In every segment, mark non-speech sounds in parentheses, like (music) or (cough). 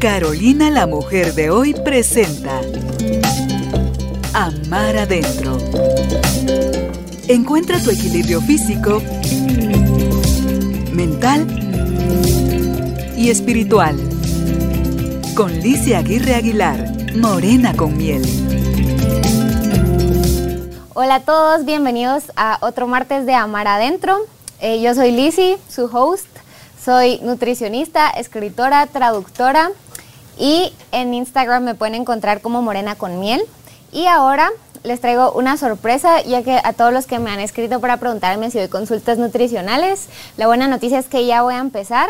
Carolina la mujer de hoy presenta Amar adentro. Encuentra tu equilibrio físico, mental y espiritual. Con Licia Aguirre Aguilar, Morena con miel. Hola a todos, bienvenidos a otro martes de Amar Adentro. Eh, yo soy Lizzie, su host. Soy nutricionista, escritora, traductora y en Instagram me pueden encontrar como Morena con Miel. Y ahora les traigo una sorpresa, ya que a todos los que me han escrito para preguntarme si doy consultas nutricionales, la buena noticia es que ya voy a empezar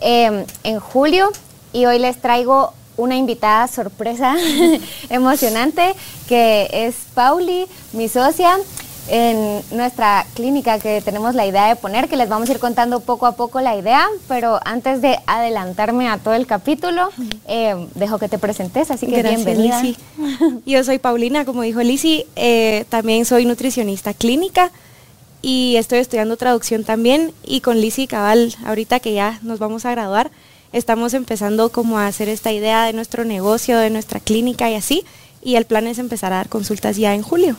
em, en julio y hoy les traigo una invitada sorpresa (laughs) emocionante que es Pauli, mi socia en nuestra clínica que tenemos la idea de poner, que les vamos a ir contando poco a poco la idea, pero antes de adelantarme a todo el capítulo, eh, dejo que te presentes, así que bienvenida. Yo soy Paulina, como dijo Lisi, eh, también soy nutricionista clínica y estoy estudiando traducción también y con Lisi Cabal, ahorita que ya nos vamos a graduar, estamos empezando como a hacer esta idea de nuestro negocio, de nuestra clínica y así, y el plan es empezar a dar consultas ya en julio.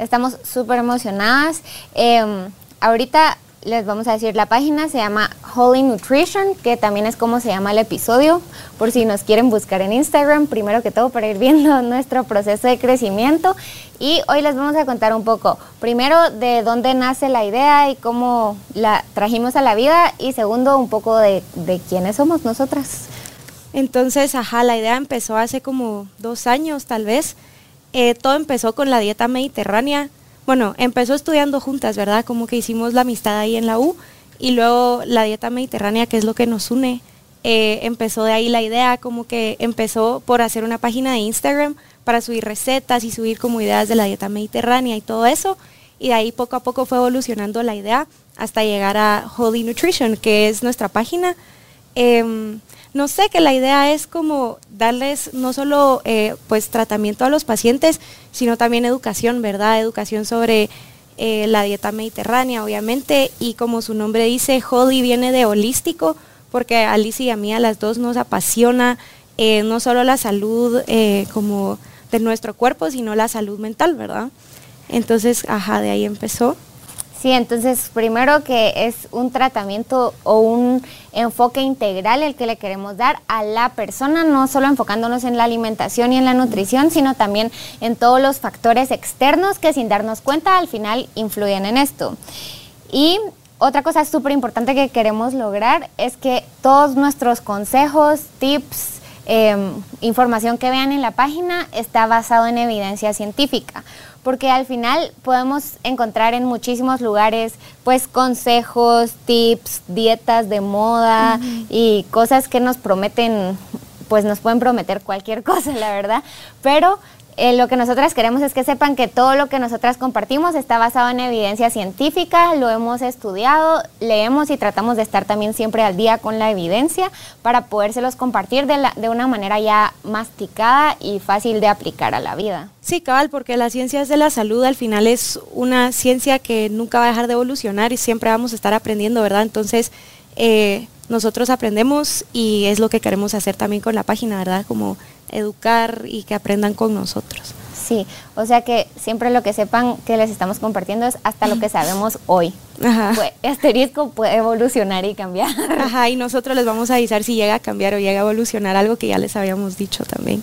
Estamos súper emocionadas. Em, ahorita les vamos a decir la página, se llama Holy Nutrition, que también es como se llama el episodio, por si nos quieren buscar en Instagram, primero que todo para ir viendo (laughs) nuestro proceso de crecimiento. Y hoy les vamos a contar un poco, primero de dónde nace la idea y cómo la trajimos a la vida, y segundo un poco de, de quiénes somos nosotras. Entonces, ajá, la idea empezó hace como dos años tal vez. Eh, todo empezó con la dieta mediterránea. Bueno, empezó estudiando juntas, ¿verdad? Como que hicimos la amistad ahí en la U y luego la dieta mediterránea, que es lo que nos une. Eh, empezó de ahí la idea, como que empezó por hacer una página de Instagram para subir recetas y subir como ideas de la dieta mediterránea y todo eso. Y de ahí poco a poco fue evolucionando la idea hasta llegar a Holy Nutrition, que es nuestra página. Em, no sé, que la idea es como darles no solo eh, pues tratamiento a los pacientes, sino también educación, ¿verdad? Educación sobre eh, la dieta mediterránea, obviamente, y como su nombre dice, Holy viene de holístico, porque a Alice y a mí a las dos nos apasiona eh, no solo la salud como de nuestro cuerpo, sino la salud mental, ¿verdad? Entonces, ajá, de ahí empezó. Sí, entonces primero que es un tratamiento o un enfoque integral el que le queremos dar a la persona, no solo enfocándonos en la alimentación y en la nutrición, sino también en todos los factores externos que sin darnos cuenta al final influyen en esto. Y otra cosa súper importante que queremos lograr es que todos nuestros consejos, tips, em, información que vean en la página está basado en evidencia científica porque al final podemos encontrar en muchísimos lugares pues consejos, tips, dietas de moda y cosas que nos prometen, pues nos pueden prometer cualquier (laughs) cosa, la verdad, pero eh, lo que nosotras queremos es que sepan que todo lo que nosotras compartimos está basado en evidencia científica, lo hemos estudiado, leemos y tratamos de estar también siempre al día con la evidencia para podérselos compartir de, una manera ya masticada y fácil de aplicar a la vida. Sí, cabal, porque las ciencias de la salud al final es una ciencia que nunca va a dejar de evolucionar y siempre vamos a estar aprendiendo, ¿verdad? Entonces, eh, nosotros aprendemos y es lo que queremos hacer también con la página, ¿verdad? Como educar y que aprendan con nosotros. Sí, o sea que siempre lo que sepan que les estamos compartiendo es hasta lo que (laughs) sabemos hoy. Ajá. Pues, asterisco puede evolucionar y cambiar. Ajá, y nosotros les vamos a avisar si llega a cambiar o llega a evolucionar algo que ya les habíamos dicho también.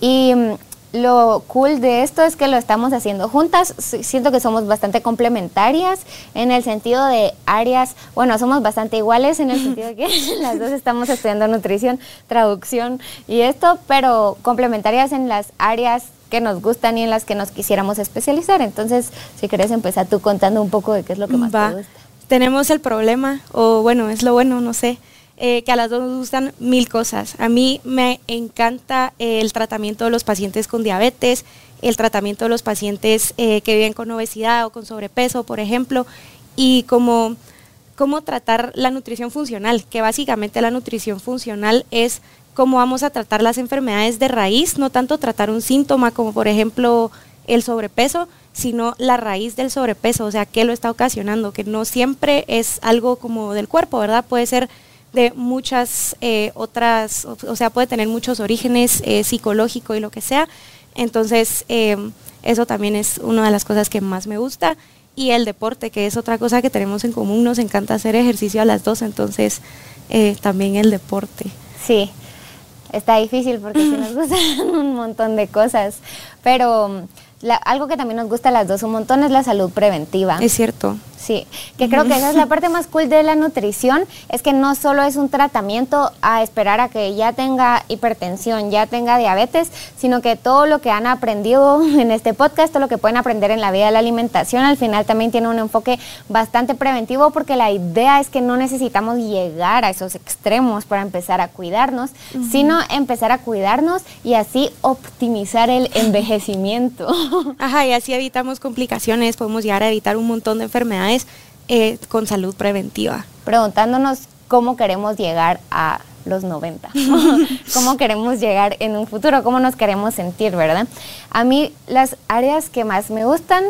Y mm, lo cool de esto es que lo estamos haciendo juntas. Siento que somos bastante complementarias en el sentido de áreas, bueno, somos bastante iguales en el (laughs) sentido de que (laughs) las dos estamos estudiando nutrición, traducción y esto, pero complementarias en las áreas que nos gustan y en las que nos quisiéramos especializar. Entonces, si querés empezar tú contando un poco de qué es lo que más te gusta. Tenemos el problema, o bueno, es lo bueno, no sé, eh, que a las dos nos gustan mil cosas. A mí me encanta el tratamiento de los pacientes con diabetes, el tratamiento de los pacientes eh, que viven con obesidad o con sobrepeso, por ejemplo, y como cómo tratar la nutrición funcional, que básicamente la nutrición funcional es cómo vamos a tratar las enfermedades de raíz, no tanto tratar un síntoma como por ejemplo el sobrepeso, sino la raíz del sobrepeso, o sea, qué lo está ocasionando, que no siempre es algo como del cuerpo, ¿verdad? Puede ser de muchas eh, otras, o, sea, puede tener muchos orígenes eh, psicológico y lo que sea. Entonces, eh, eso también es una de las cosas que más me gusta. Y el deporte, que es otra cosa que tenemos en común, nos encanta hacer ejercicio a las dos, entonces también el deporte. Sí, está difícil porque sí nos gustan (laughs) un montón de cosas, pero algo que también nos gusta a las dos un montón es la salud preventiva. Es cierto. Sí, que creo que esa es la parte más cool de la nutrición, es que no solo es un tratamiento a esperar a que ya tenga hipertensión, ya tenga diabetes, sino que todo lo que han aprendido (laughs) en este podcast, todo lo que pueden aprender en la vida de la alimentación, al final también tiene un enfoque bastante preventivo porque la idea es que no necesitamos llegar a esos extremos para empezar a cuidarnos, sino empezar a cuidarnos y así optimizar el envejecimiento. (laughs) (laughs) Ajá, y así evitamos complicaciones, podemos llegar a evitar un montón de enfermedades eh, con salud preventiva. Preguntándonos cómo queremos llegar a los 90, (laughs) cómo queremos llegar en un futuro, cómo nos queremos sentir, ¿verdad? A mí las áreas que más me gustan,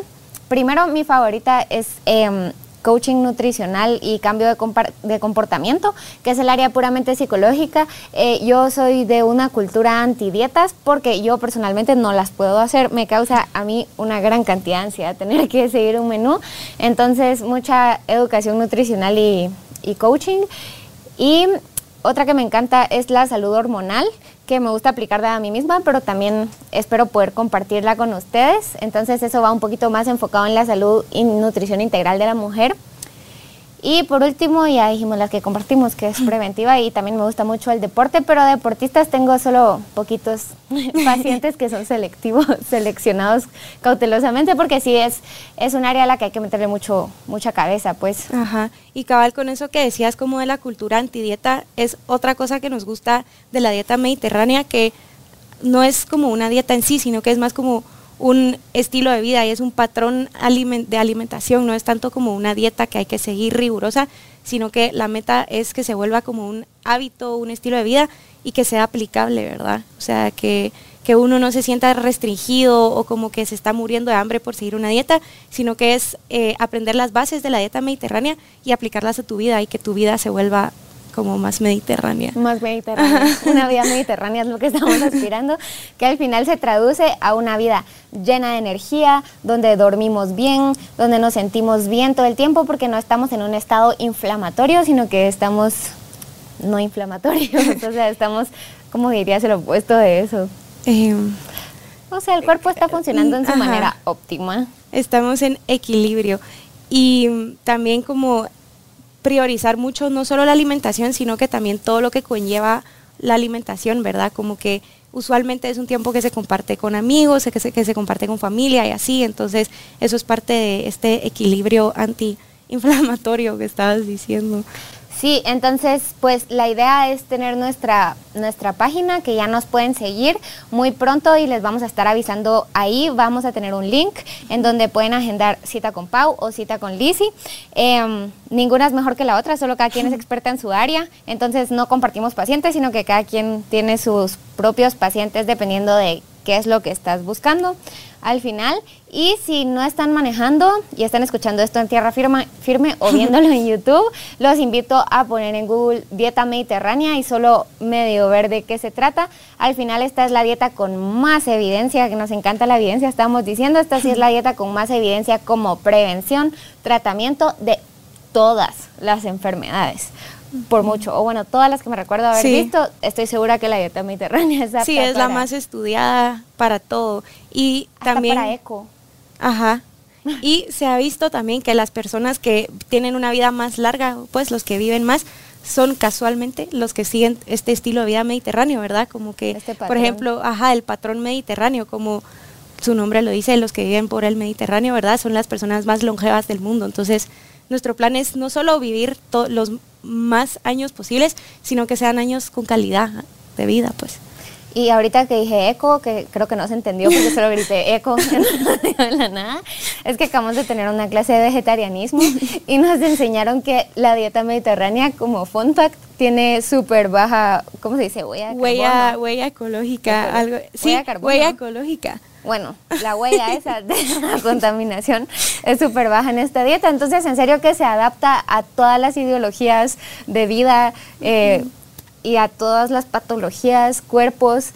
primero mi favorita es em, coaching nutricional y cambio de, comportamiento, que es el área puramente psicológica. Eh, yo soy de una cultura anti-dietas porque yo personalmente no las puedo hacer. Me causa a mí una gran cantidad de ansiedad tener que seguir un menú. Entonces, mucha educación nutricional y, y coaching. Y otra que me encanta es la salud hormonal, que me gusta aplicar a mí misma, pero también espero poder compartirla con ustedes. Entonces eso va un poquito más enfocado en la salud y nutrición integral de la mujer. Y por último, ya dijimos las que compartimos, que es (laughs) preventiva y también me gusta mucho el deporte, pero deportistas tengo solo poquitos (laughs) pacientes que son selectivos, seleccionados cautelosamente, porque sí es, es un área a la que hay que meterle mucho, mucha cabeza, pues. Ajá. Y cabal, con eso que decías como de la cultura antidieta, es otra cosa que nos gusta de la dieta mediterránea, que no es como una dieta en sí, sino que es más como un estilo de vida y es un patrón de alimentación, no es tanto como una dieta que hay que seguir rigurosa, sino que la meta es que se vuelva como un hábito, un estilo de vida y que sea aplicable, ¿verdad? O sea, que, que uno no se sienta restringido o como que se está muriendo de hambre por seguir una dieta, sino que es eh, aprender las bases de la dieta mediterránea y aplicarlas a tu vida y que tu vida se vuelva como más mediterránea. Más mediterránea. Una vida (laughs) mediterránea es lo que estamos (laughs) aspirando, que al final se traduce a una vida llena de energía, donde dormimos bien, donde nos sentimos bien todo el tiempo, porque no estamos en un estado inflamatorio, sino que estamos no inflamatorios. (laughs) o sea, estamos, como dirías, el opuesto de eso. Em, o sea, el cuerpo está funcionando en su manera óptima. Estamos en equilibrio. Y también como priorizar mucho no solo la alimentación, sino que también todo lo que conlleva la alimentación, ¿verdad? Como que usualmente es un tiempo que se comparte con amigos, que se, que se comparte con familia y así, entonces eso es parte de este equilibrio antiinflamatorio que estabas diciendo. Sí, entonces pues la idea es tener nuestra, nuestra página que ya nos pueden seguir muy pronto y les vamos a estar avisando ahí. Vamos a tener un link en donde pueden agendar cita con Pau o cita con Lizzy. Em, ninguna es mejor que la otra, solo cada quien es (laughs) experta en su área. Entonces no compartimos pacientes, sino que cada quien tiene sus propios pacientes dependiendo de qué es lo que estás buscando al final. Y si no están manejando y están escuchando esto en tierra firme, firme o (laughs) viéndolo en YouTube, los invito a poner en Google dieta mediterránea y solo medio ver de qué se trata. Al final esta es la dieta con más evidencia, que nos encanta la evidencia, estamos diciendo, esta sí es la dieta con más evidencia como prevención, tratamiento de todas las enfermedades por mucho. O bueno, todas las que me recuerdo haber visto, estoy segura que la dieta mediterránea (laughs) es Sí, es la más estudiada para todo. Y también... para eco. Ajá. Y se ha visto también que las personas que tienen una vida más larga, pues los que viven más, son casualmente los que siguen este estilo de vida mediterráneo, ¿verdad? Como que, este por ejemplo, ajá, el patrón mediterráneo, como su nombre lo dice, los que viven por el Mediterráneo, ¿verdad? Son las personas más longevas del mundo. Entonces, nuestro plan es no solo vivir los más años posibles, sino que sean años con calidad de vida, pues. Y ahorita que dije eco, que creo que no se entendió porque solo grité eco en la nada, es que acabamos de tener una clase de vegetarianismo y nos enseñaron que la dieta mediterránea como fun fact tiene súper baja, ¿cómo se dice? Huella, huella, huella ecológica, algo. Sí, huella, huella ecológica. Bueno, la huella esa de la (laughs) contaminación es súper baja en esta dieta. Entonces, en serio que se adapta a todas las ideologías de vida eh, y a todas las patologías, cuerpos.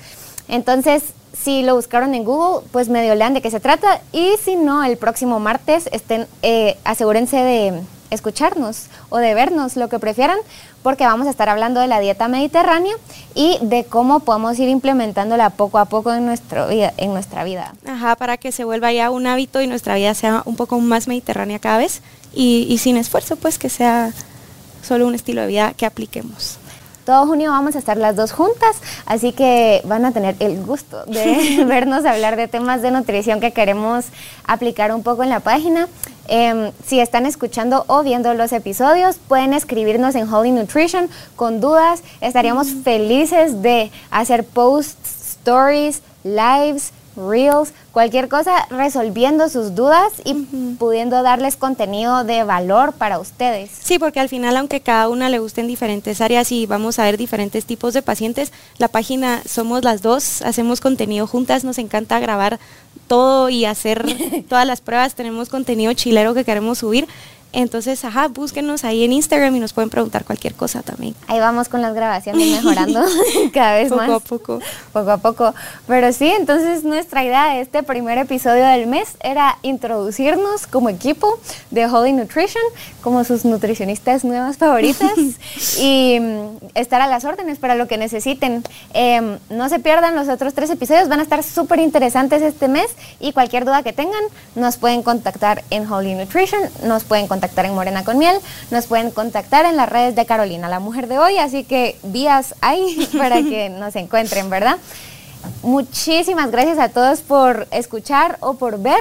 Entonces, si lo buscaron en Google, pues medio lean de qué se trata. Y si no, el próximo martes estén, eh, asegúrense de escucharnos o de vernos, lo que prefieran, porque vamos a estar hablando de la dieta mediterránea y de cómo podemos ir implementándola poco a poco en, nuestro vida, en nuestra vida. Ajá, para que se vuelva ya un hábito y nuestra vida sea un poco más mediterránea cada vez y, y sin esfuerzo, pues que sea solo un estilo de vida que apliquemos. Todo junio vamos a estar las dos juntas, así que van a tener el gusto de (laughs) vernos hablar de temas de nutrición que queremos aplicar un poco en la página. Em, si están escuchando o viendo los episodios, pueden escribirnos en Holy Nutrition con dudas. Estaríamos felices de hacer posts, stories, lives, reels, cualquier cosa, resolviendo sus dudas y pudiendo darles contenido de valor para ustedes. Sí, porque al final, aunque cada una le guste en diferentes áreas y vamos a ver diferentes tipos de pacientes, la página somos las dos, hacemos contenido juntas, nos encanta grabar todo y hacer (laughs) todas las pruebas, tenemos contenido chilero que queremos subir. Entonces, ajá, búsquenos ahí en Instagram y nos pueden preguntar cualquier cosa también. Ahí vamos con las grabaciones mejorando (laughs) cada vez más. Poco a poco. Poco a poco. Pero sí, entonces nuestra idea de este primer episodio del mes era introducirnos como equipo de Holy Nutrition, como sus nutricionistas nuevas favoritas (laughs) y mm, estar a las órdenes para lo que necesiten. Em, no se pierdan los otros tres episodios, van a estar súper interesantes este mes y cualquier duda que tengan nos pueden contactar en Holy Nutrition, nos pueden contactar en Morena con Miel, nos pueden contactar en las redes de Carolina, la mujer de hoy, así que vías ahí (laughs) para que nos encuentren, ¿verdad? Muchísimas gracias a todos por escuchar o por ver.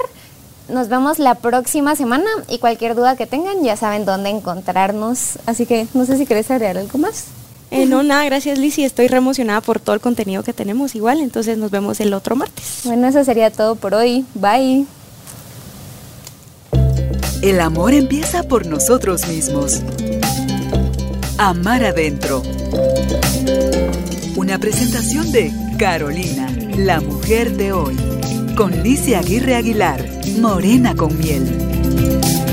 Nos vemos la próxima semana y cualquier duda que tengan ya saben dónde encontrarnos. Así que no sé si querés agregar algo más. Eh, no, nada, gracias Lizy. Estoy re emocionada por todo el contenido que tenemos igual. Entonces nos vemos el otro martes. Bueno, eso sería todo por hoy. Bye. El amor empieza por nosotros mismos. Amar adentro. Una presentación de Carolina, la mujer de hoy. Con Licia Aguirre Aguilar, Morena con miel.